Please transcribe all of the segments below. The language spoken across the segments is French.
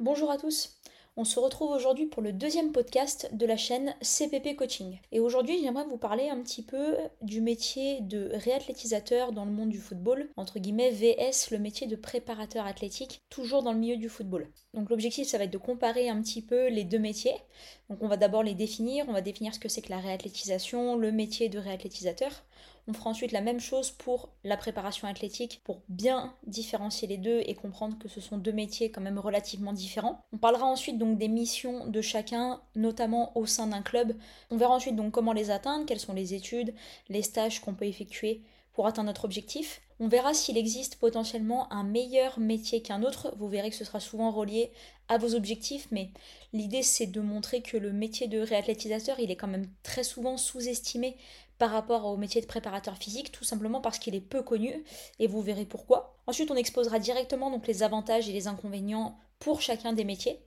Bonjour à tous. On se retrouve aujourd'hui pour le deuxième podcast de la chaîne CPP Coaching. Et aujourd'hui, j'aimerais vous parler un petit peu du métier de réathlétisateur dans le monde du football, entre guillemets VS, le métier de préparateur athlétique, toujours dans le milieu du football. Donc l'objectif, ça va être de comparer un petit peu les deux métiers. Donc on va d'abord les définir, on va définir ce que c'est que la réathlétisation, le métier de réathlétisateur. On fera ensuite la même chose pour la préparation athlétique pour bien différencier les deux et comprendre que ce sont deux métiers quand même relativement différents. On parlera ensuite donc des missions de chacun, notamment au sein d'un club. On verra ensuite donc comment les atteindre, quelles sont les études, les stages qu'on peut effectuer pour atteindre notre objectif. On verra s'il existe potentiellement un meilleur métier qu'un autre. Vous verrez que ce sera souvent relié à vos objectifs, mais l'idée c'est de montrer que le métier de réathlétisateur, il est quand même très souvent sous-estimé par rapport au métier de préparateur physique, tout simplement parce qu'il est peu connu, et vous verrez pourquoi. Ensuite, on exposera directement les avantages et les inconvénients pour chacun des métiers,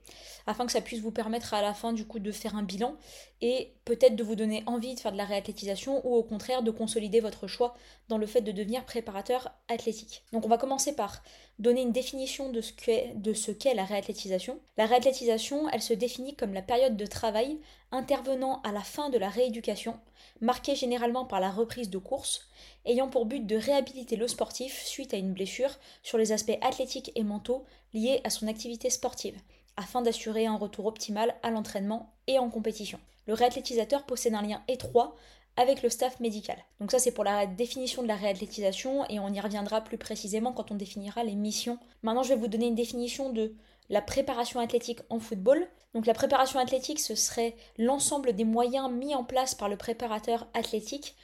afin que ça puisse vous permettre à la fin du coup de faire un bilan et peut-être de vous donner envie de faire de la réathlétisation ou au contraire de consolider votre choix dans le fait de devenir préparateur athlétique. Donc on va commencer par donner une définition de ce qu'est, de ce qu'est la réathlétisation. La réathlétisation, elle se définit comme la période de travail intervenant à la fin de la rééducation, marquée généralement par la reprise de course, ayant pour but de réhabiliter le sportif suite à une blessure sur les aspects athlétiques et mentaux liés à son activité sportive, afin d'assurer un retour optimal à l'entraînement et en compétition. Le réathlétisateur possède un lien étroit avec le staff médical. Donc ça c'est pour la définition de la réathlétisation et on y reviendra plus précisément quand on définira les missions. Maintenant je vais vous donner une définition de la préparation athlétique en football. Donc la préparation athlétique ce serait l'ensemble des moyens mis en place par le préparateur athlétique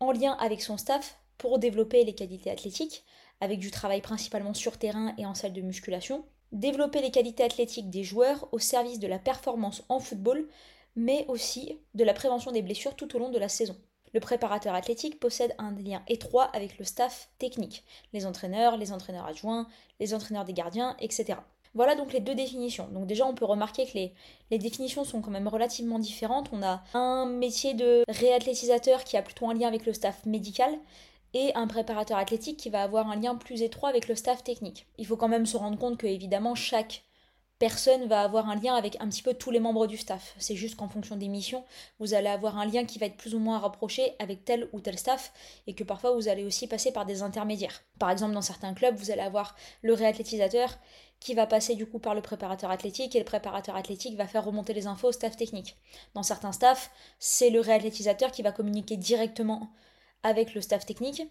en lien avec son staff pour développer les qualités athlétiques, avec du travail principalement sur terrain et en salle de musculation, développer les qualités athlétiques des joueurs au service de la performance en football, mais aussi de la prévention des blessures tout au long de la saison. Le préparateur athlétique possède un lien étroit avec le staff technique, les entraîneurs, les entraîneurs adjoints, les entraîneurs des gardiens, etc. Voilà donc les deux définitions. Donc déjà on peut remarquer que les, définitions sont quand même relativement différentes. On a un métier de réathlétisateur qui a plutôt un lien avec le staff médical et un préparateur athlétique qui va avoir un lien plus étroit avec le staff technique. Il faut quand même se rendre compte que évidemment chaque personne va avoir un lien avec un petit peu tous les membres du staff. C'est juste qu'en fonction des missions, vous allez avoir un lien qui va être plus ou moins rapproché avec tel ou tel staff et que parfois vous allez aussi passer par des intermédiaires. Par exemple, dans certains clubs, vous allez avoir le réathlétisateur qui va passer du coup par le préparateur athlétique et le préparateur athlétique va faire remonter les infos au staff technique. Dans certains staffs, c'est le réathlétisateur qui va communiquer directement avec le staff technique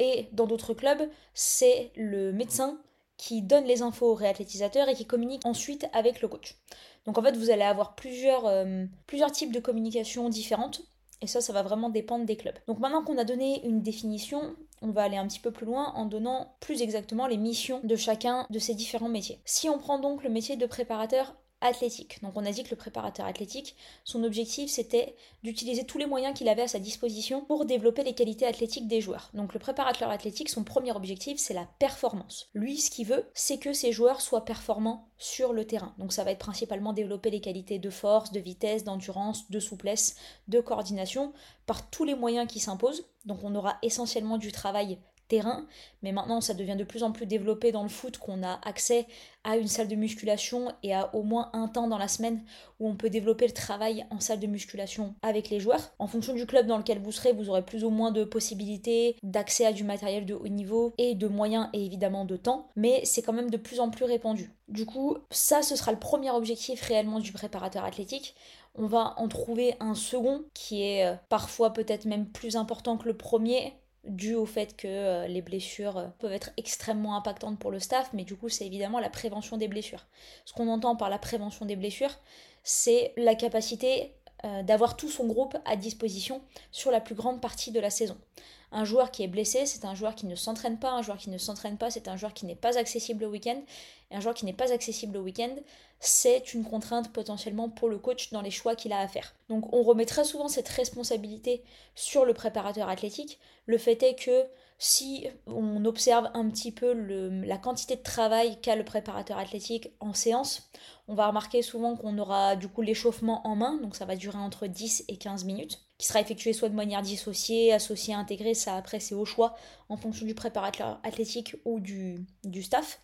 et dans d'autres clubs, c'est le médecin qui donne les infos au réathlétisateur et qui communique ensuite avec le coach. Donc en fait, vous allez avoir plusieurs, euh, plusieurs types de communication différentes. Et ça, ça va vraiment dépendre des clubs. Donc maintenant qu'on a donné une définition, on va aller un petit peu plus loin en donnant plus exactement les missions de chacun de ces différents métiers. Si on prend donc le métier de préparateur athlétique. Donc on a dit que le préparateur athlétique, son objectif c'était d'utiliser tous les moyens qu'il avait à sa disposition pour développer les qualités athlétiques des joueurs. Donc le préparateur athlétique, son premier objectif c'est la performance. Lui ce qu'il veut c'est que ses joueurs soient performants sur le terrain. Donc ça va être principalement développer les qualités de force, de vitesse, d'endurance, de souplesse, de coordination par tous les moyens qui s'imposent. Donc on aura essentiellement du travail terrain, mais maintenant ça devient de plus en plus développé dans le foot qu'on a accès à une salle de musculation et à au moins un temps dans la semaine où on peut développer le travail en salle de musculation avec les joueurs. En fonction du club dans lequel vous serez, vous aurez plus ou moins de possibilités d'accès à du matériel de haut niveau et de moyens et évidemment de temps, mais c'est quand même de plus en plus répandu. Du coup, ça ce sera le premier objectif réellement du préparateur athlétique on va en trouver un second qui est euh, parfois peut-être même plus important que le premier dû au fait que euh, les blessures euh, peuvent être extrêmement impactantes pour le staff, mais du coup c'est évidemment la prévention des blessures. Ce qu'on entend par la prévention des blessures, c'est la capacité euh, d'avoir tout son groupe à disposition sur la plus grande partie de la saison. Un joueur qui est blessé, c'est un joueur qui ne s'entraîne pas. Un joueur qui ne s'entraîne pas, c'est un joueur qui n'est pas accessible au week-end. Et un joueur qui n'est pas accessible au week-end, c'est une contrainte potentiellement pour le coach dans les choix qu'il a à faire. Donc on remet très souvent cette responsabilité sur le préparateur athlétique. Le fait est que si on observe un petit peu la quantité de travail qu'a le préparateur athlétique en séance, on va remarquer souvent qu'on aura du coup l'échauffement en main, donc ça va durer entre 10 et 15 minutes, qui sera effectué soit de manière dissociée, associée, intégrée, ça après c'est au choix en fonction du préparateur athlétique ou du, du staff.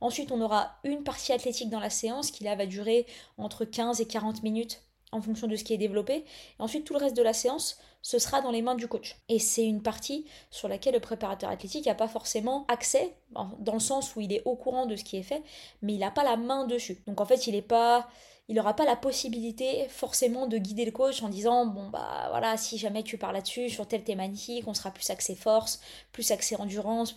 Ensuite, on aura une partie athlétique dans la séance qui là va durer entre 15 et 40 minutes en fonction de ce qui est développé. Et ensuite, tout le reste de la séance, ce sera dans les mains du coach. Et c'est une partie sur laquelle le préparateur athlétique n'a pas forcément accès, dans le sens où il est au courant de ce qui est fait, mais il n'a pas la main dessus. Donc en fait, il n'est pas il n'aura pas la possibilité forcément de guider le coach en disant bon bah voilà si jamais tu parles là-dessus sur telle thématique on sera plus axé force plus axé endurance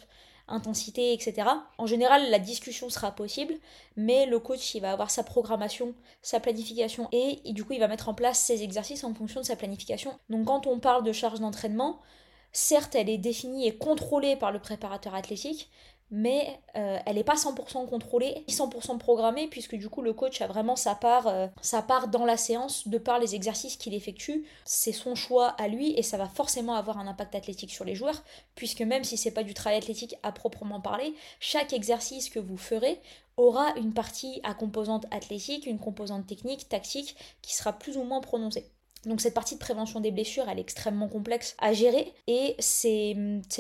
intensité, etc. En général, la discussion sera possible, mais le coach, il va avoir sa programmation, sa planification, et, du coup, il va mettre en place ses exercices en fonction de sa planification. Donc quand on parle de charge d'entraînement, certes, elle est définie et contrôlée par le préparateur athlétique, mais euh, elle n'est pas 100% contrôlée, 100% programmée, puisque du coup le coach a vraiment sa part, euh, sa part dans la séance de par les exercices qu'il effectue. C'est son choix à lui et ça va forcément avoir un impact athlétique sur les joueurs, puisque même si c'est pas du travail athlétique à proprement parler, chaque exercice que vous ferez aura une partie à composante athlétique, une composante technique, tactique, qui sera plus ou moins prononcée. Donc cette partie de prévention des blessures, elle est extrêmement complexe à gérer et c'est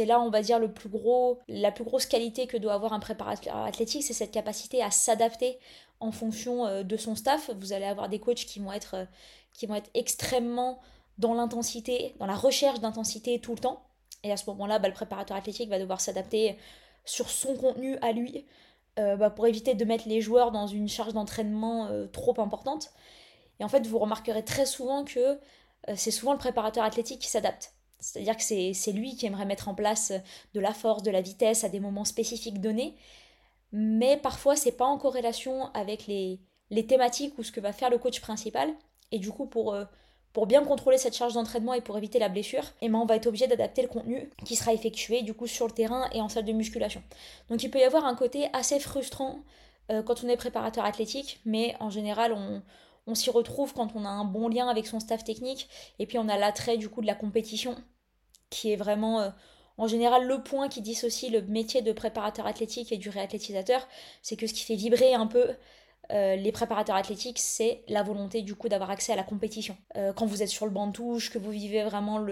là, on va dire, le plus gros, la plus grosse qualité que doit avoir un préparateur athlétique, c'est cette capacité à s'adapter en fonction euh, de son staff. Vous allez avoir des coachs qui vont être, euh, qui vont être extrêmement dans l'intensité, dans la recherche d'intensité tout le temps. Et à ce moment-là, bah, le préparateur athlétique va devoir s'adapter sur son contenu à lui euh, bah, pour éviter de mettre les joueurs dans une charge d'entraînement trop importante. Et en fait, vous remarquerez très souvent que euh, c'est souvent le préparateur athlétique qui s'adapte. C'est-à-dire que c'est lui qui aimerait mettre en place euh, de la force, de la vitesse à des moments spécifiques donnés. Mais parfois, c'est pas en corrélation avec les, thématiques ou ce que va faire le coach principal. Et du coup, pour, euh, pour bien contrôler cette charge d'entraînement et pour éviter la blessure, eh ben, on va être obligé d'adapter le contenu qui sera effectué du coup sur le terrain et en salle de musculation. Donc il peut y avoir un côté assez frustrant quand on est préparateur athlétique, mais en général, on, on s'y retrouve quand on a un bon lien avec son staff technique et puis on a l'attrait du coup de la compétition qui est vraiment euh, en général le point qui dissocie le métier de préparateur athlétique et du réathlétisateur, c'est que ce qui fait vibrer un peu euh, les préparateurs athlétiques, c'est la volonté du coup d'avoir accès à la compétition. Euh, quand vous êtes sur le banc de touche, que vous vivez vraiment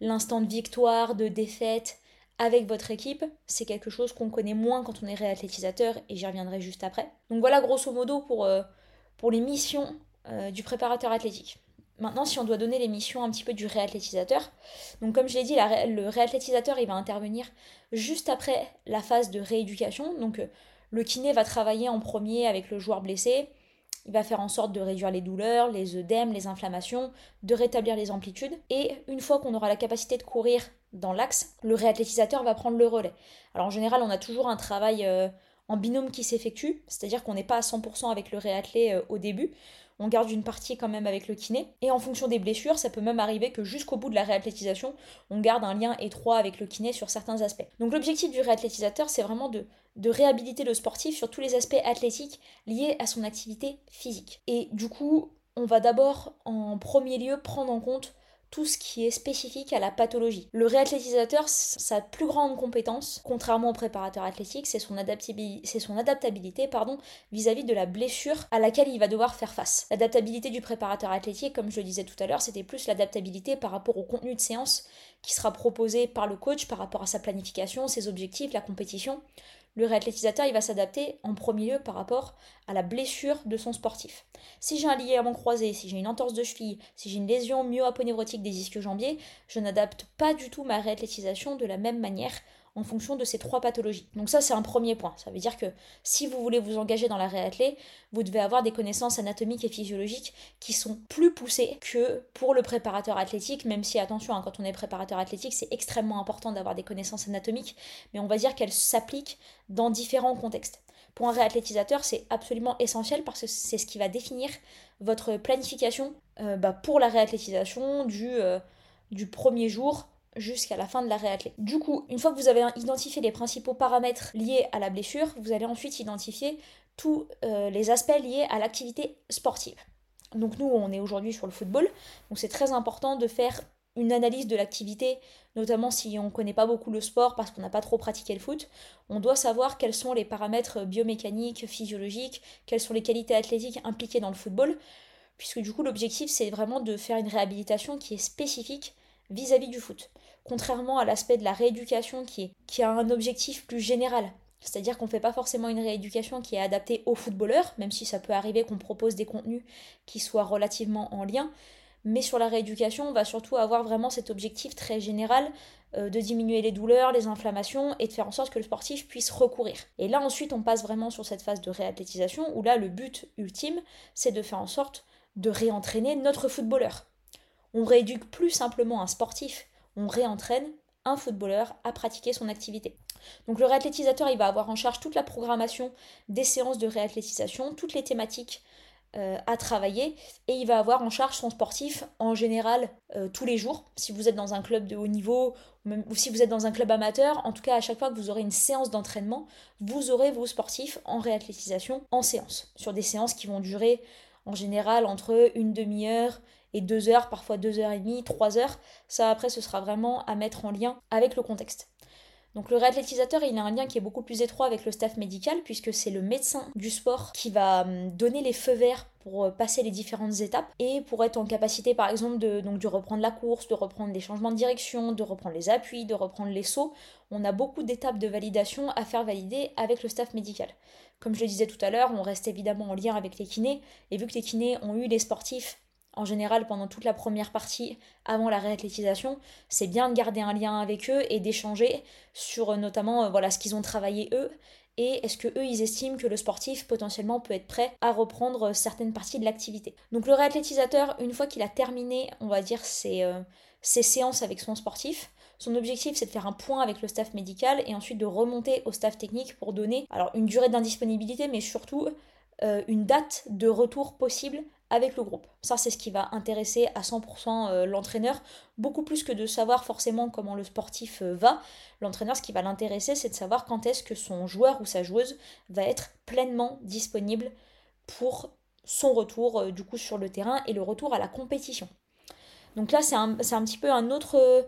l'instant de victoire, de défaite avec votre équipe, c'est quelque chose qu'on connaît moins quand on est réathlétisateur et j'y reviendrai juste après. Donc voilà grosso modo pour pour les missions euh, du préparateur athlétique. Maintenant, si on doit donner les missions un petit peu du réathlétisateur, donc comme je l'ai dit, le réathlétisateur, il va intervenir juste après la phase de rééducation. Donc euh, le kiné va travailler en premier avec le joueur blessé, il va faire en sorte de réduire les douleurs, les œdèmes, les inflammations, de rétablir les amplitudes. Et une fois qu'on aura la capacité de courir dans l'axe, le réathlétisateur va prendre le relais. Alors en général, on a toujours un travail euh, en binôme qui s'effectue, c'est-à-dire qu'on n'est pas à 100% avec le réathlé euh, au début, on garde une partie quand même avec le kiné, et en fonction des blessures, ça peut même arriver que jusqu'au bout de la réathlétisation, on garde un lien étroit avec le kiné sur certains aspects. Donc l'objectif du réathlétisateur, c'est vraiment de, de réhabiliter le sportif sur tous les aspects athlétiques liés à son activité physique. Et du coup, on va d'abord en premier lieu prendre en compte tout ce qui est spécifique à la pathologie. Le réathlétisateur, sa plus grande compétence, contrairement au préparateur athlétique, c'est son, adaptabilité, pardon, vis-à-vis de la blessure à laquelle il va devoir faire face. L'adaptabilité du préparateur athlétique, comme je le disais tout à l'heure, c'était plus l'adaptabilité par rapport au contenu de séance qui sera proposé par le coach par rapport à sa planification, ses objectifs, la compétition le réathlétisateur il va s'adapter en premier lieu par rapport à la blessure de son sportif. Si j'ai un ligament croisé, si j'ai une entorse de cheville, si j'ai une lésion myoaponeurotique des ischio-jambiers, je n'adapte pas du tout ma réathlétisation de la même manière en fonction de ces trois pathologies. Donc ça, c'est un premier point. Ça veut dire que si vous voulez vous engager dans la réathlée, vous devez avoir des connaissances anatomiques et physiologiques qui sont plus poussées que pour le préparateur athlétique, même si, attention, hein, quand on est préparateur athlétique, c'est extrêmement important d'avoir des connaissances anatomiques, mais on va dire qu'elles s'appliquent dans différents contextes. Pour un réathlétisateur, c'est absolument essentiel parce que c'est ce qui va définir votre planification euh, bah, pour la réathlétisation du, euh, du premier jour jusqu'à la fin de la réathlée. Du coup, une fois que vous avez identifié les principaux paramètres liés à la blessure, vous allez ensuite identifier tous euh, les aspects liés à l'activité sportive. Donc nous, on est aujourd'hui sur le football, donc c'est très important de faire une analyse de l'activité, notamment si on ne connaît pas beaucoup le sport parce qu'on n'a pas trop pratiqué le foot, on doit savoir quels sont les paramètres biomécaniques, physiologiques, quelles sont les qualités athlétiques impliquées dans le football, puisque du coup l'objectif c'est vraiment de faire une réhabilitation qui est spécifique vis-à-vis du foot. Contrairement à l'aspect de la rééducation qui, a un objectif plus général, c'est-à-dire qu'on ne fait pas forcément une rééducation qui est adaptée aux footballeurs, même si ça peut arriver qu'on propose des contenus qui soient relativement en lien, mais sur la rééducation, on va surtout avoir vraiment cet objectif très général euh, de diminuer les douleurs, les inflammations et de faire en sorte que le sportif puisse recourir. Et là ensuite, on passe vraiment sur cette phase de réathlétisation où là, le but ultime, c'est de faire en sorte de réentraîner notre footballeur. On rééduque plus simplement un sportif, on réentraîne un footballeur à pratiquer son activité. Donc le réathlétisateur, il va avoir en charge toute la programmation des séances de réathlétisation, toutes les thématiques euh, à travailler et il va avoir en charge son sportif en général euh, tous les jours. Si vous êtes dans un club de haut niveau ou si vous êtes dans un club amateur, en tout cas à chaque fois que vous aurez une séance d'entraînement, vous aurez vos sportifs en réathlétisation en séance. Sur des séances qui vont durer en général entre une demi-heure et deux heures, parfois deux heures et demie, trois heures. Ça après ce sera vraiment à mettre en lien avec le contexte. Donc le réathlétisateur, il a un lien qui est beaucoup plus étroit avec le staff médical puisque c'est le médecin du sport qui va hum, donner les feux verts pour euh, passer les différentes étapes et pour être en capacité par exemple de reprendre la course, de reprendre les changements de direction, de reprendre les appuis, de reprendre les sauts. On a beaucoup d'étapes de validation à faire valider avec le staff médical. Comme je le disais tout à l'heure, on reste évidemment en lien avec les kinés et vu que les kinés ont eu les sportifs en général pendant toute la première partie avant la réathlétisation, c'est bien de garder un lien avec eux et d'échanger sur euh, notamment euh, voilà ce qu'ils ont travaillé eux et est-ce que eux ils estiment que le sportif potentiellement peut être prêt à reprendre euh, certaines parties de l'activité. Donc le réathlétisateur, une fois qu'il a terminé, on va dire ses, séances avec son sportif, son objectif, c'est de faire un point avec le staff médical et ensuite de remonter au staff technique pour donner une durée d'indisponibilité, mais surtout une date de retour possible avec le groupe. Ça, c'est ce qui va intéresser à 100% euh, l'entraîneur, beaucoup plus que de savoir forcément comment le sportif euh, va. L'entraîneur, ce qui va l'intéresser, c'est de savoir quand est-ce que son joueur ou sa joueuse va être pleinement disponible pour son retour euh, du coup sur le terrain et le retour à la compétition. Donc là, c'est un, un, petit peu un autre,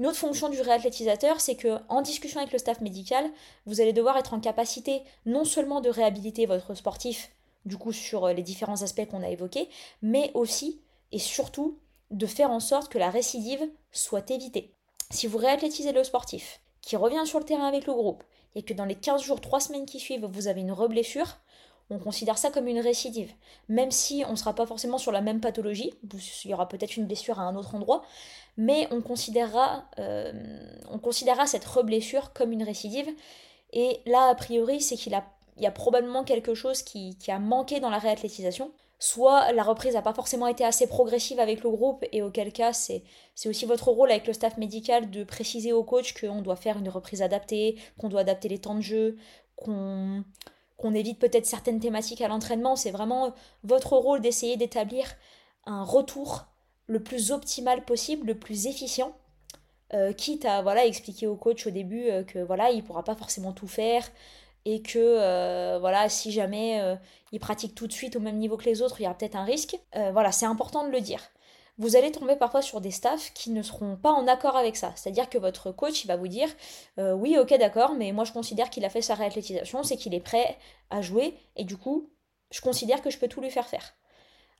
une autre fonction du réathlétisateur, c'est que en discussion avec le staff médical, vous allez devoir être en capacité non seulement de réhabiliter votre sportif du coup sur euh, les différents aspects qu'on a évoqués, mais aussi et surtout de faire en sorte que la récidive soit évitée. Si vous réathlétisez le sportif, qui revient sur le terrain avec le groupe, et que dans les 15 jours, 3 semaines qui suivent, vous avez une reblessure, on considère ça comme une récidive. Même si on ne sera pas forcément sur la même pathologie, il y aura peut-être une blessure à un autre endroit, mais on considérera, euh, on considérera cette reblessure comme une récidive. Et là, a priori, c'est qu'il a il y a probablement quelque chose qui, a manqué dans la réathlétisation. Soit la reprise n'a pas forcément été assez progressive avec le groupe, et auquel cas c'est aussi votre rôle avec le staff médical de préciser au coach qu'on doit faire une reprise adaptée, qu'on doit adapter les temps de jeu, qu'on évite peut-être certaines thématiques à l'entraînement. C'est vraiment votre rôle d'essayer d'établir un retour le plus optimal possible, le plus efficient, euh, quitte à voilà expliquer au coach au début euh, que voilà il pourra pas forcément tout faire, et que euh, voilà si jamais euh, il pratique tout de suite au même niveau que les autres il y a peut-être un risque. Euh, voilà c'est important de le dire. Vous allez tomber parfois sur des staffs qui ne seront pas en accord avec ça. C'est à dire que votre coach va vous dire oui ok d'accord mais moi je considère qu'il a fait sa réathlétisation c'est qu'il est prêt à jouer et du coup je considère que je peux tout lui faire faire.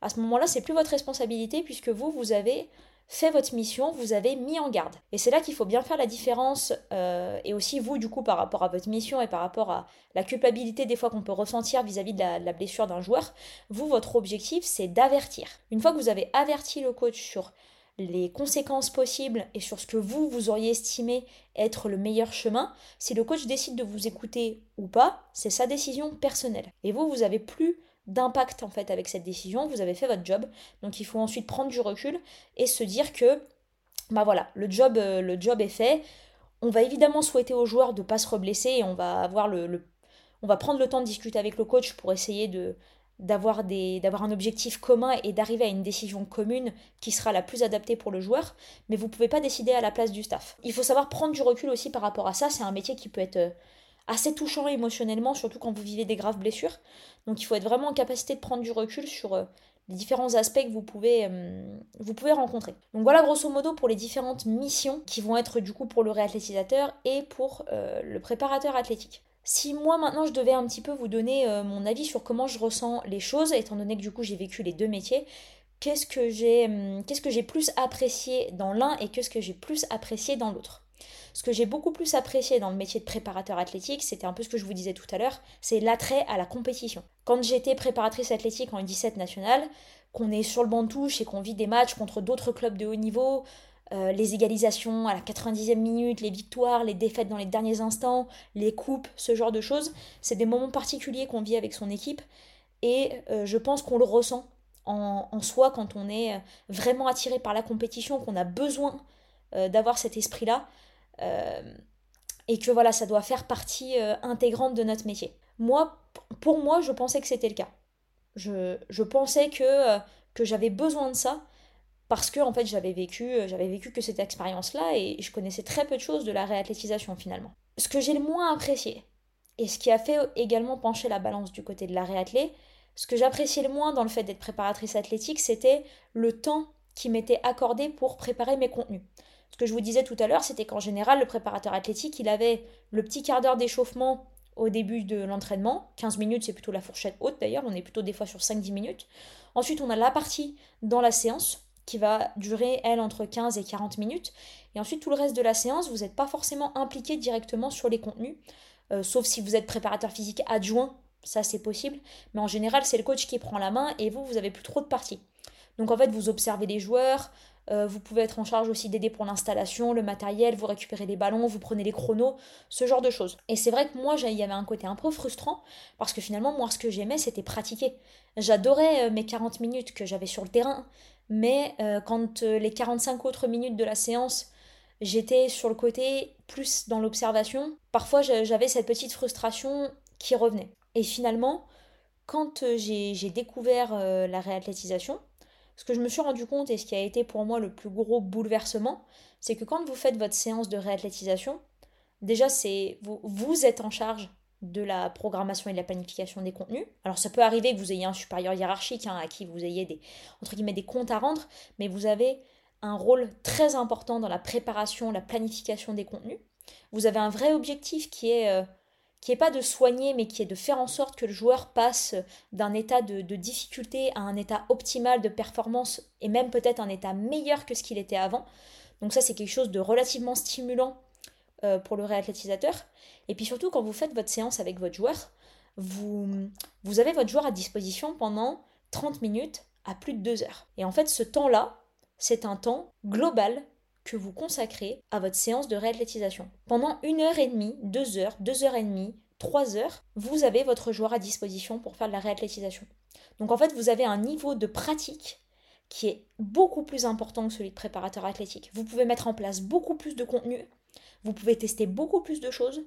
À ce moment là c'est plus votre responsabilité puisque vous vous avez fait votre mission, vous avez mis en garde. Et c'est là qu'il faut bien faire la différence, euh, et aussi vous, du coup, par rapport à votre mission et par rapport à la culpabilité des fois qu'on peut ressentir vis-à-vis de, la, blessure d'un joueur, vous, votre objectif, c'est d'avertir. Une fois que vous avez averti le coach sur les conséquences possibles et sur ce que vous, vous auriez estimé être le meilleur chemin, si le coach décide de vous écouter ou pas, c'est sa décision personnelle. Et vous, vous avez plus d'impact en fait avec cette décision, vous avez fait votre job, donc il faut ensuite prendre du recul et se dire que bah voilà, le job, euh, le job est fait. On va évidemment souhaiter aux joueurs de ne pas se reblesser et on va avoir le, on va prendre le temps de discuter avec le coach pour essayer de d'avoir des d'avoir un objectif commun et d'arriver à une décision commune qui sera la plus adaptée pour le joueur, mais vous pouvez pas décider à la place du staff. Il faut savoir prendre du recul aussi par rapport à ça, c'est un métier qui peut être euh, assez touchant émotionnellement, surtout quand vous vivez des graves blessures. Donc il faut être vraiment en capacité de prendre du recul sur euh, les différents aspects que vous pouvez, euh, vous pouvez rencontrer. Donc voilà grosso modo pour les différentes missions qui vont être du coup pour le réathlétisateur et pour euh, le préparateur athlétique. Si moi maintenant je devais un petit peu vous donner mon avis sur comment je ressens les choses, étant donné que du coup j'ai vécu les deux métiers, qu'est-ce que j'ai hum, qu'est-ce que j'ai plus apprécié dans l'un et qu'est-ce que j'ai plus apprécié dans l'autre? Ce que j'ai beaucoup plus apprécié dans le métier de préparateur athlétique, c'était un peu ce que je vous disais tout à l'heure, c'est l'attrait à la compétition. Quand j'étais préparatrice athlétique en U17 nationale, qu'on est sur le banc de touche et qu'on vit des matchs contre d'autres clubs de haut niveau, euh, les égalisations à la 90e minute, les victoires, les défaites dans les derniers instants, les coupes, ce genre de choses, c'est des moments particuliers qu'on vit avec son équipe et euh, je pense qu'on le ressent en, en, soi quand on est euh, vraiment attiré par la compétition, qu'on a besoin d'avoir cet esprit-là. Euh, et que voilà, ça doit faire partie euh, intégrante de notre métier. Moi, pour moi, je pensais que c'était le cas. Je, je pensais que, euh, que j'avais besoin de ça parce que en fait j'avais vécu j'avais vécu que cette expérience là et je connaissais très peu de choses de la réathlétisation finalement. Ce que j'ai le moins apprécié et ce qui a fait également pencher la balance du côté de la réathlée, ce que j'appréciais le moins dans le fait d'être préparatrice athlétique, c'était le temps qui m'était accordé pour préparer mes contenus. Ce que je vous disais tout à l'heure, c'était qu'en général, le préparateur athlétique, il avait le petit quart d'heure d'échauffement au début de l'entraînement. 15 minutes, c'est plutôt la fourchette haute d'ailleurs, on est plutôt des fois sur 5-10 minutes. Ensuite, on a la partie dans la séance qui va durer, elle, entre 15 et 40 minutes. Et ensuite, tout le reste de la séance, vous n'êtes pas forcément impliqué directement sur les contenus, euh, sauf si vous êtes préparateur physique adjoint, ça c'est possible. Mais en général, c'est le coach qui prend la main et vous, vous avez plus trop de parties. Donc en fait, vous observez les joueurs, euh, vous pouvez être en charge aussi d'aider pour l'installation, le matériel, vous récupérez les ballons, vous prenez les chronos, ce genre de choses. Et c'est vrai que moi, il y avait un côté un peu frustrant, parce que finalement, moi, ce que j'aimais, c'était pratiquer. J'adorais euh, mes 40 minutes que j'avais sur le terrain, mais euh, quand les 45 autres minutes de la séance, j'étais sur le côté plus dans l'observation, parfois j'avais cette petite frustration qui revenait. Et finalement, quand j'ai découvert la réathlétisation, ce que je me suis rendu compte et ce qui a été pour moi le plus gros bouleversement, c'est que quand vous faites votre séance de réathlétisation, déjà c'est vous, êtes en charge de la programmation et de la planification des contenus. Alors ça peut arriver que vous ayez un supérieur hiérarchique hein, à qui vous ayez des entre guillemets des comptes à rendre, mais vous avez un rôle très important dans la préparation, la planification des contenus. Vous avez un vrai objectif qui est euh, qui n'est pas de soigner, mais qui est de faire en sorte que le joueur passe d'un état de, difficulté à un état optimal de performance, et même peut-être un état meilleur que ce qu'il était avant. Donc ça, c'est quelque chose de relativement stimulant euh, pour le réathlétisateur. Et puis surtout, quand vous faites votre séance avec votre joueur, vous, vous avez votre joueur à disposition pendant 30 minutes à plus de 2 heures. Et en fait, ce temps-là, c'est un temps global que vous consacrez à votre séance de réathlétisation. Pendant une heure et demie, deux heures, deux heures et demie, trois heures, vous avez votre joueur à disposition pour faire de la réathlétisation. Donc en fait, vous avez un niveau de pratique qui est beaucoup plus important que celui de préparateur athlétique. Vous pouvez mettre en place beaucoup plus de contenu, vous pouvez tester beaucoup plus de choses,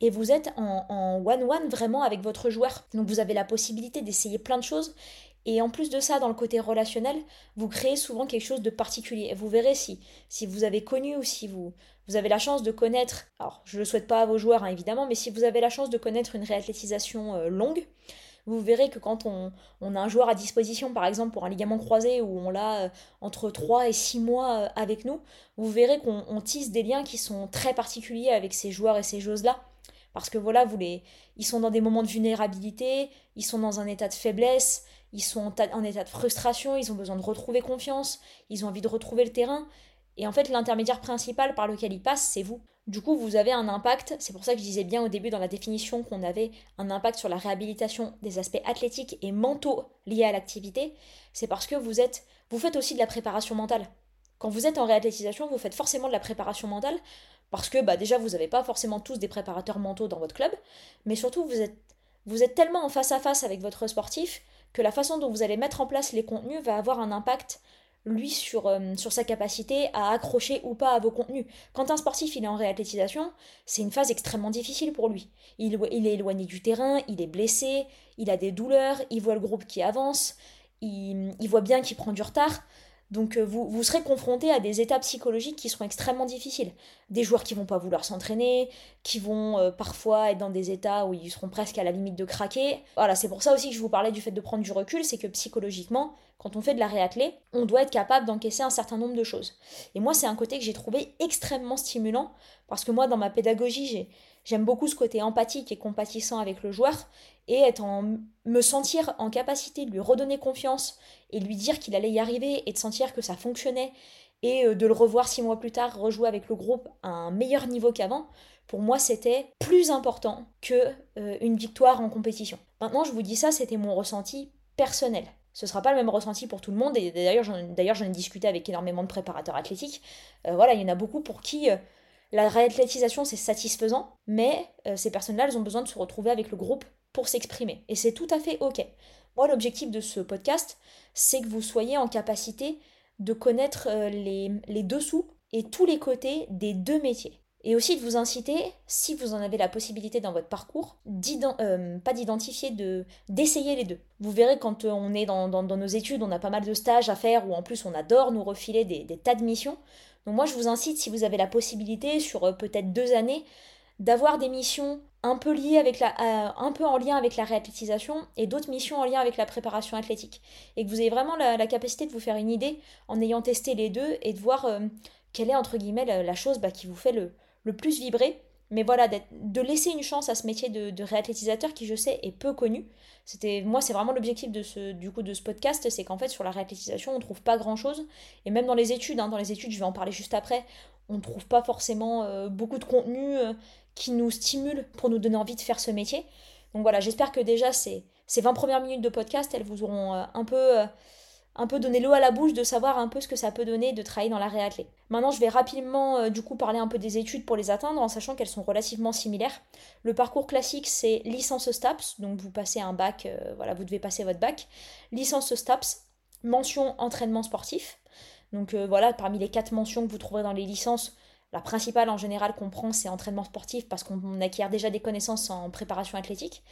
et vous êtes en one-one vraiment avec votre joueur. Donc vous avez la possibilité d'essayer plein de choses et en plus de ça, dans le côté relationnel, vous créez souvent quelque chose de particulier. Vous verrez si, si vous avez connu ou si vous, vous avez la chance de connaître, alors je ne le souhaite pas à vos joueurs hein, évidemment, mais si vous avez la chance de connaître une réathlétisation euh, longue, vous verrez que quand on, on, a un joueur à disposition, par exemple pour un ligament croisé, où on l'a euh, entre 3 et 6 mois euh, avec nous, vous verrez qu'on tisse des liens qui sont très particuliers avec ces joueurs et ces joueuses-là. Parce que voilà, ils sont dans des moments de vulnérabilité, ils sont dans un état de faiblesse, ils sont en, état de frustration, ils ont besoin de retrouver confiance, ils ont envie de retrouver le terrain. Et en fait, l'intermédiaire principal par lequel ils passent, c'est vous. Du coup, vous avez un impact, c'est pour ça que je disais bien au début dans la définition qu'on avait un impact sur la réhabilitation des aspects athlétiques et mentaux liés à l'activité, c'est parce que vous êtes vous faites aussi de la préparation mentale. Quand vous êtes en réathlétisation, vous faites forcément de la préparation mentale parce que bah, déjà vous n'avez pas forcément tous des préparateurs mentaux dans votre club, mais surtout vous êtes tellement en face à face avec votre sportif que la façon dont vous allez mettre en place les contenus va avoir un impact lui sur, euh, sur sa capacité à accrocher ou pas à vos contenus. Quand un sportif il est en réathlétisation, c'est une phase extrêmement difficile pour lui. Il, il, est éloigné du terrain, il est blessé, il a des douleurs, il voit le groupe qui avance, il, il voit bien qu'il prend du retard. Donc euh, vous, serez confronté à des étapes psychologiques qui seront extrêmement difficiles. Des joueurs qui vont pas vouloir s'entraîner, qui vont euh, parfois être dans des états où ils seront presque à la limite de craquer. Voilà, c'est pour ça aussi que je vous parlais du fait de prendre du recul, c'est que psychologiquement, quand on fait de la réathlée, on doit être capable d'encaisser un certain nombre de choses. Et moi, c'est un côté que j'ai trouvé extrêmement stimulant, parce que moi, dans ma pédagogie, j'ai J'aime beaucoup ce côté empathique et compatissant avec le joueur et être me sentir en capacité de lui redonner confiance et lui dire qu'il allait y arriver et de sentir que ça fonctionnait et euh, de le revoir six mois plus tard rejouer avec le groupe à un meilleur niveau qu'avant, pour moi c'était plus important que euh, une victoire en compétition. Maintenant je vous dis ça, c'était mon ressenti personnel. Ce sera pas le même ressenti pour tout le monde et d'ailleurs j'en ai discuté avec énormément de préparateurs athlétiques. Euh, voilà, il y en a beaucoup pour qui la réathlétisation, c'est satisfaisant, mais euh, ces personnes-là, elles ont besoin de se retrouver avec le groupe pour s'exprimer. Et c'est tout à fait OK. Moi, l'objectif de ce podcast, c'est que vous soyez en capacité de connaître euh, les, les dessous et tous les côtés des deux métiers. Et aussi de vous inciter, si vous en avez la possibilité dans votre parcours, euh, pas d'identifier, de, d'essayer les deux. Vous verrez quand on est dans, nos études, on a pas mal de stages à faire, ou en plus on adore nous refiler des tas de missions. Donc moi je vous incite, si vous avez la possibilité, sur euh, peut-être deux années, d'avoir des missions un peu liées avec la, euh, en lien avec la réathlétisation et d'autres missions en lien avec la préparation athlétique. Et que vous ayez vraiment la, capacité de vous faire une idée en ayant testé les deux et de voir euh, quelle est entre guillemets la, chose bah, qui vous fait le, le plus vibrer mais voilà, de laisser une chance à ce métier de, de réathlétisateur qui, je sais, est peu connu. C'était, moi, c'est vraiment l'objectif de ce, du coup, de ce podcast, c'est qu'en fait, sur la réathlétisation, on trouve pas grand-chose. Et même dans les études, hein, dans les études, je vais en parler juste après, on ne trouve pas forcément euh, beaucoup de contenu euh, qui nous stimule pour nous donner envie de faire ce métier. Donc voilà, j'espère que déjà, ces, ces 20 premières minutes de podcast, elles vous auront euh, un peu un peu donner l'eau à la bouche de savoir un peu ce que ça peut donner de travailler dans la réathlée. Maintenant, je vais rapidement euh, du coup parler un peu des études pour les atteindre en sachant qu'elles sont relativement similaires. Le parcours classique, c'est licence STAPS, donc vous passez un bac, euh, voilà, vous devez passer votre bac. Licence STAPS, mention entraînement sportif. Donc euh, voilà, parmi les quatre mentions que vous trouverez dans les licences, la principale en général qu'on prend, c'est entraînement sportif parce qu'on acquiert déjà des connaissances en préparation athlétique.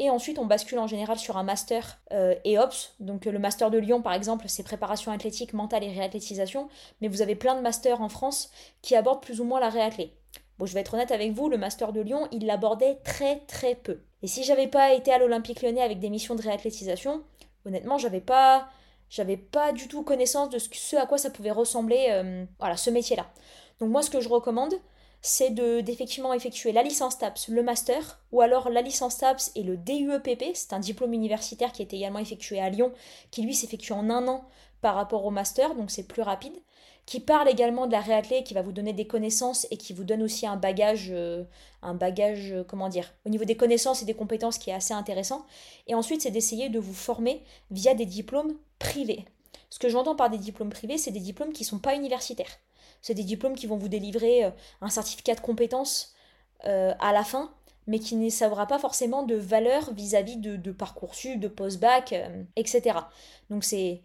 Et ensuite, on bascule en général sur un master euh, EOPS. Donc, le master de Lyon, par exemple, c'est préparation athlétique, mentale et réathlétisation. Mais vous avez plein de masters en France qui abordent plus ou moins la réathlée. Bon, je vais être honnête avec vous, le master de Lyon, il l'abordait très très peu. Et si j'avais pas été à l'Olympique lyonnais avec des missions de réathlétisation, honnêtement, j'avais pas j'avais pas du tout connaissance de ce, à quoi ça pouvait ressembler euh, voilà, ce métier-là. Donc moi ce que je recommande, c'est d'effectivement effectuer la licence TAPS, le master, ou alors la licence TAPS et le DUEPP, c'est un diplôme universitaire qui est également effectué à Lyon, qui lui s'effectue en un an par rapport au master, donc c'est plus rapide, qui parle également de la réathlée, qui va vous donner des connaissances et qui vous donne aussi un bagage, euh, un bagage, euh, comment dire, au niveau des connaissances et des compétences qui est assez intéressant. Et ensuite, c'est d'essayer de vous former via des diplômes privés. Ce que j'entends par des diplômes privés, c'est des diplômes qui ne sont pas universitaires. C'est des diplômes qui vont vous délivrer euh, un certificat de compétences euh, à la fin, mais qui ne saura pas forcément de valeur vis-à-vis de, de Parcoursup, de post-bac, euh, etc. Donc c'est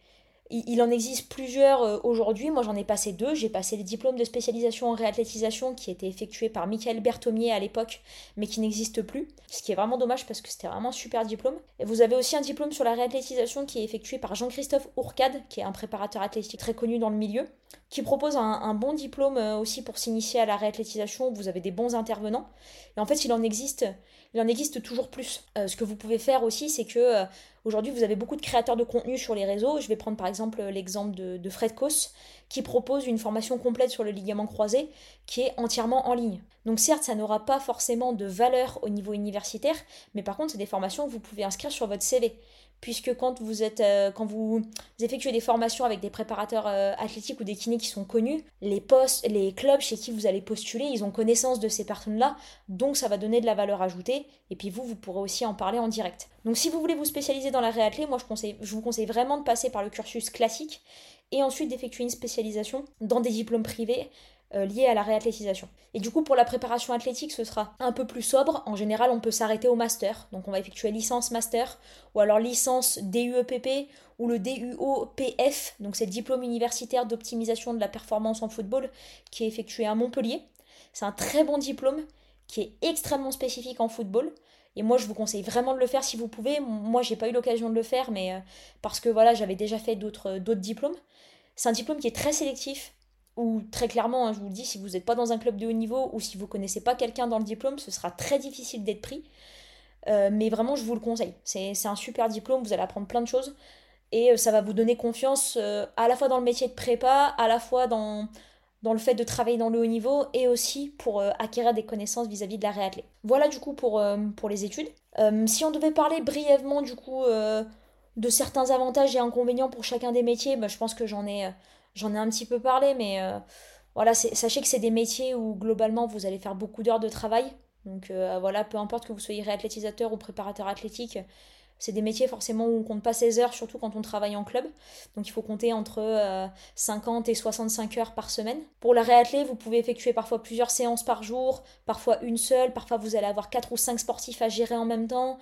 il, en existe plusieurs euh, aujourd'hui. Moi, j'en ai passé deux. J'ai passé le diplôme de spécialisation en réathlétisation qui était effectué par Michael Berthomier à l'époque, mais qui n'existe plus. Ce qui est vraiment dommage parce que c'était vraiment un super diplôme. Et vous avez aussi un diplôme sur la réathlétisation qui est effectué par Jean-Christophe Ourcade, qui est un préparateur athlétique très connu dans le milieu, qui propose un, bon diplôme euh, aussi pour s'initier à la réathlétisation. Vous avez des bons intervenants. Et en fait, il en existe il en existe toujours plus. Euh, ce que vous pouvez faire aussi, c'est que euh, aujourd'hui, vous avez beaucoup de créateurs de contenu sur les réseaux. Je vais prendre par exemple l'exemple de, Fred Kos, qui propose une formation complète sur le ligament croisé, qui est entièrement en ligne. Donc certes, ça n'aura pas forcément de valeur au niveau universitaire, mais par contre, c'est des formations que vous pouvez inscrire sur votre CV puisque quand vous êtes euh, quand vous effectuez des formations avec des préparateurs euh, athlétiques ou des kinés qui sont connus, les postes, les clubs chez qui vous allez postuler, ils ont connaissance de ces personnes-là, donc ça va donner de la valeur ajoutée et puis vous vous pourrez aussi en parler en direct. Donc si vous voulez vous spécialiser dans la réathlée, moi je, conseille, je vous conseille vraiment de passer par le cursus classique et ensuite d'effectuer une spécialisation dans des diplômes privés euh, lié à la réathlétisation. Et du coup, pour la préparation athlétique, ce sera un peu plus sobre. En général, on peut s'arrêter au master. Donc, on va effectuer licence master ou alors licence DUEPP ou le DUOPF. Donc, c'est le diplôme universitaire d'optimisation de la performance en football qui est effectué à Montpellier. C'est un très bon diplôme qui est extrêmement spécifique en football. Et moi, je vous conseille vraiment de le faire si vous pouvez. Moi, j'ai pas eu l'occasion de le faire, mais euh, parce que voilà, j'avais déjà fait d'autres diplômes. C'est un diplôme qui est très sélectif, ou très clairement, hein, je vous le dis, si vous n'êtes pas dans un club de haut niveau ou si vous connaissez pas quelqu'un dans le diplôme, ce sera très difficile d'être pris. Euh, mais vraiment, je vous le conseille. C'est un super diplôme, vous allez apprendre plein de choses et euh, ça va vous donner confiance euh, à la fois dans le métier de prépa, à la fois dans, dans le fait de travailler dans le haut niveau et aussi pour acquérir des connaissances vis-à-vis de la réathlée. Voilà du coup pour, pour les études. si on devait parler brièvement du coup de certains avantages et inconvénients pour chacun des métiers, bah, je pense que j'en ai J'en ai un petit peu parlé, mais euh, voilà, sachez que c'est des métiers où globalement vous allez faire beaucoup d'heures de travail. Donc euh, voilà, peu importe que vous soyez réathlétisateur ou préparateur athlétique, c'est des métiers forcément où on compte pas 16 heures, surtout quand on travaille en club. Donc il faut compter entre 50 euh, et 65 heures par semaine. Pour la réathlée, vous pouvez effectuer parfois plusieurs séances par jour, parfois une seule, parfois vous allez avoir 4 ou 5 sportifs à gérer en même temps.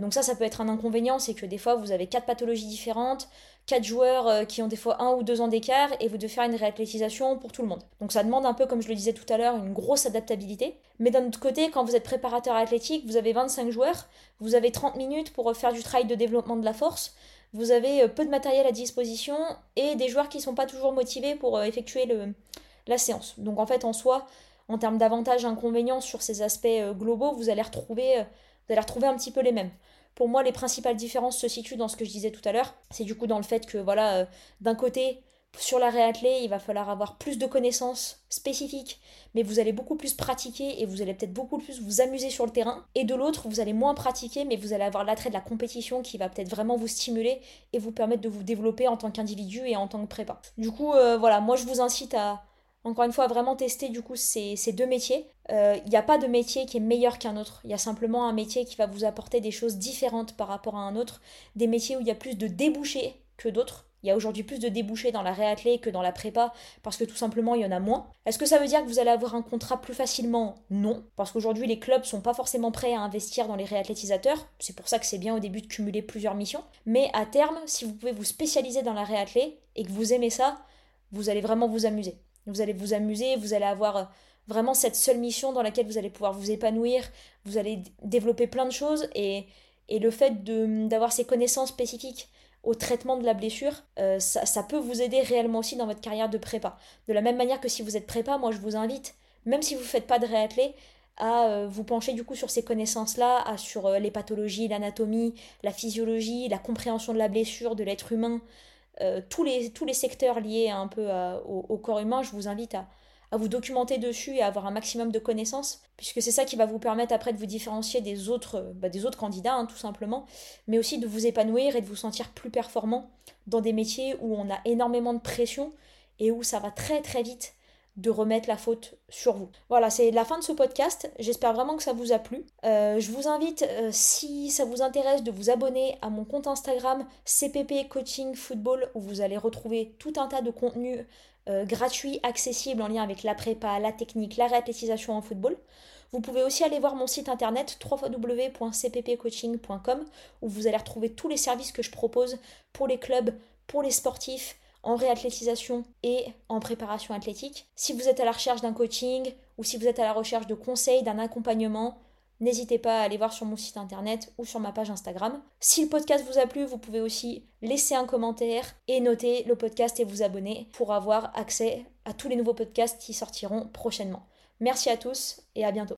donc ça, ça peut être un inconvénient, c'est que des fois vous avez quatre pathologies différentes, quatre joueurs euh, qui ont des fois un ou deux ans d'écart et vous devez faire une réathlétisation pour tout le monde. Donc ça demande un peu, comme je le disais tout à l'heure, une grosse adaptabilité. Mais d'un autre côté, quand vous êtes préparateur athlétique, vous avez 25 joueurs, vous avez 30 minutes pour faire du travail de développement de la force, vous avez euh, peu de matériel à disposition et des joueurs qui ne sont pas toujours motivés pour euh, effectuer le, la séance. Donc en fait, en soi, en termes d'avantages et inconvénients sur ces aspects globaux, vous allez retrouver, vous allez retrouver un petit peu les mêmes. Pour moi, les principales différences se situent dans ce que je disais tout à l'heure. C'est du coup dans le fait que, voilà, euh, d'un côté, sur la réathlée, il va falloir avoir plus de connaissances spécifiques, mais vous allez beaucoup plus pratiquer et vous allez peut-être beaucoup plus vous amuser sur le terrain. Et de l'autre, vous allez moins pratiquer, mais vous allez avoir l'attrait de la compétition qui va peut-être vraiment vous stimuler et vous permettre de vous développer en tant qu'individu et en tant que prépa. Du coup, euh, voilà, moi je vous incite à, encore une fois, vraiment tester du coup ces, deux métiers. Il euh, n'y a pas de métier qui est meilleur qu'un autre. Il y a simplement un métier qui va vous apporter des choses différentes par rapport à un autre. Des métiers où il y a plus de débouchés que d'autres. Il y a aujourd'hui plus de débouchés dans la réathlée que dans la prépa parce que tout simplement il y en a moins. Est-ce que ça veut dire que vous allez avoir un contrat plus facilement? Non, parce qu'aujourd'hui les clubs sont pas forcément prêts à investir dans les réathlétisateurs. C'est pour ça que c'est bien au début de cumuler plusieurs missions. Mais à terme, si vous pouvez vous spécialiser dans la réathlée et que vous aimez ça, vous allez vraiment vous amuser. Vous allez vous amuser, vous allez avoir euh, vraiment cette seule mission dans laquelle vous allez pouvoir vous épanouir, vous allez développer plein de choses et, et le fait d'avoir ces connaissances spécifiques au traitement de la blessure, euh, ça, peut vous aider réellement aussi dans votre carrière de prépa. De la même manière que si vous êtes prépa, moi je vous invite, même si vous ne faites pas de réathlé, à euh, vous pencher du coup sur ces connaissances-là, sur les pathologies, l'anatomie, la physiologie, la compréhension de la blessure, de l'être humain, tous, les, tous les secteurs liés un peu au, corps humain, je vous invite à, vous documenter dessus et à avoir un maximum de connaissances, puisque c'est ça qui va vous permettre après de vous différencier des autres, bah, des autres candidats, hein, tout simplement, mais aussi de vous épanouir et de vous sentir plus performant dans des métiers où on a énormément de pression et où ça va très très vite de remettre la faute sur vous. Voilà, c'est la fin de ce podcast. J'espère vraiment que ça vous a plu. Euh, je vous invite, euh, si ça vous intéresse, de vous abonner à mon compte Instagram CPP Coaching Football où vous allez retrouver tout un tas de contenus euh, gratuits, accessibles en lien avec la prépa, la technique, la réathlétisation en football. Vous pouvez aussi aller voir mon site internet www.cppcoaching.com où vous allez retrouver tous les services que je propose pour les clubs, pour les sportifs, en réathlétisation et en préparation athlétique. Si vous êtes à la recherche d'un coaching ou si vous êtes à la recherche de conseils, d'un accompagnement, n'hésitez pas à aller voir sur mon site internet ou sur ma page Instagram. Si le podcast vous a plu, vous pouvez aussi laisser un commentaire et noter le podcast et vous abonner pour avoir accès à tous les nouveaux podcasts qui sortiront prochainement. Merci à tous et à bientôt.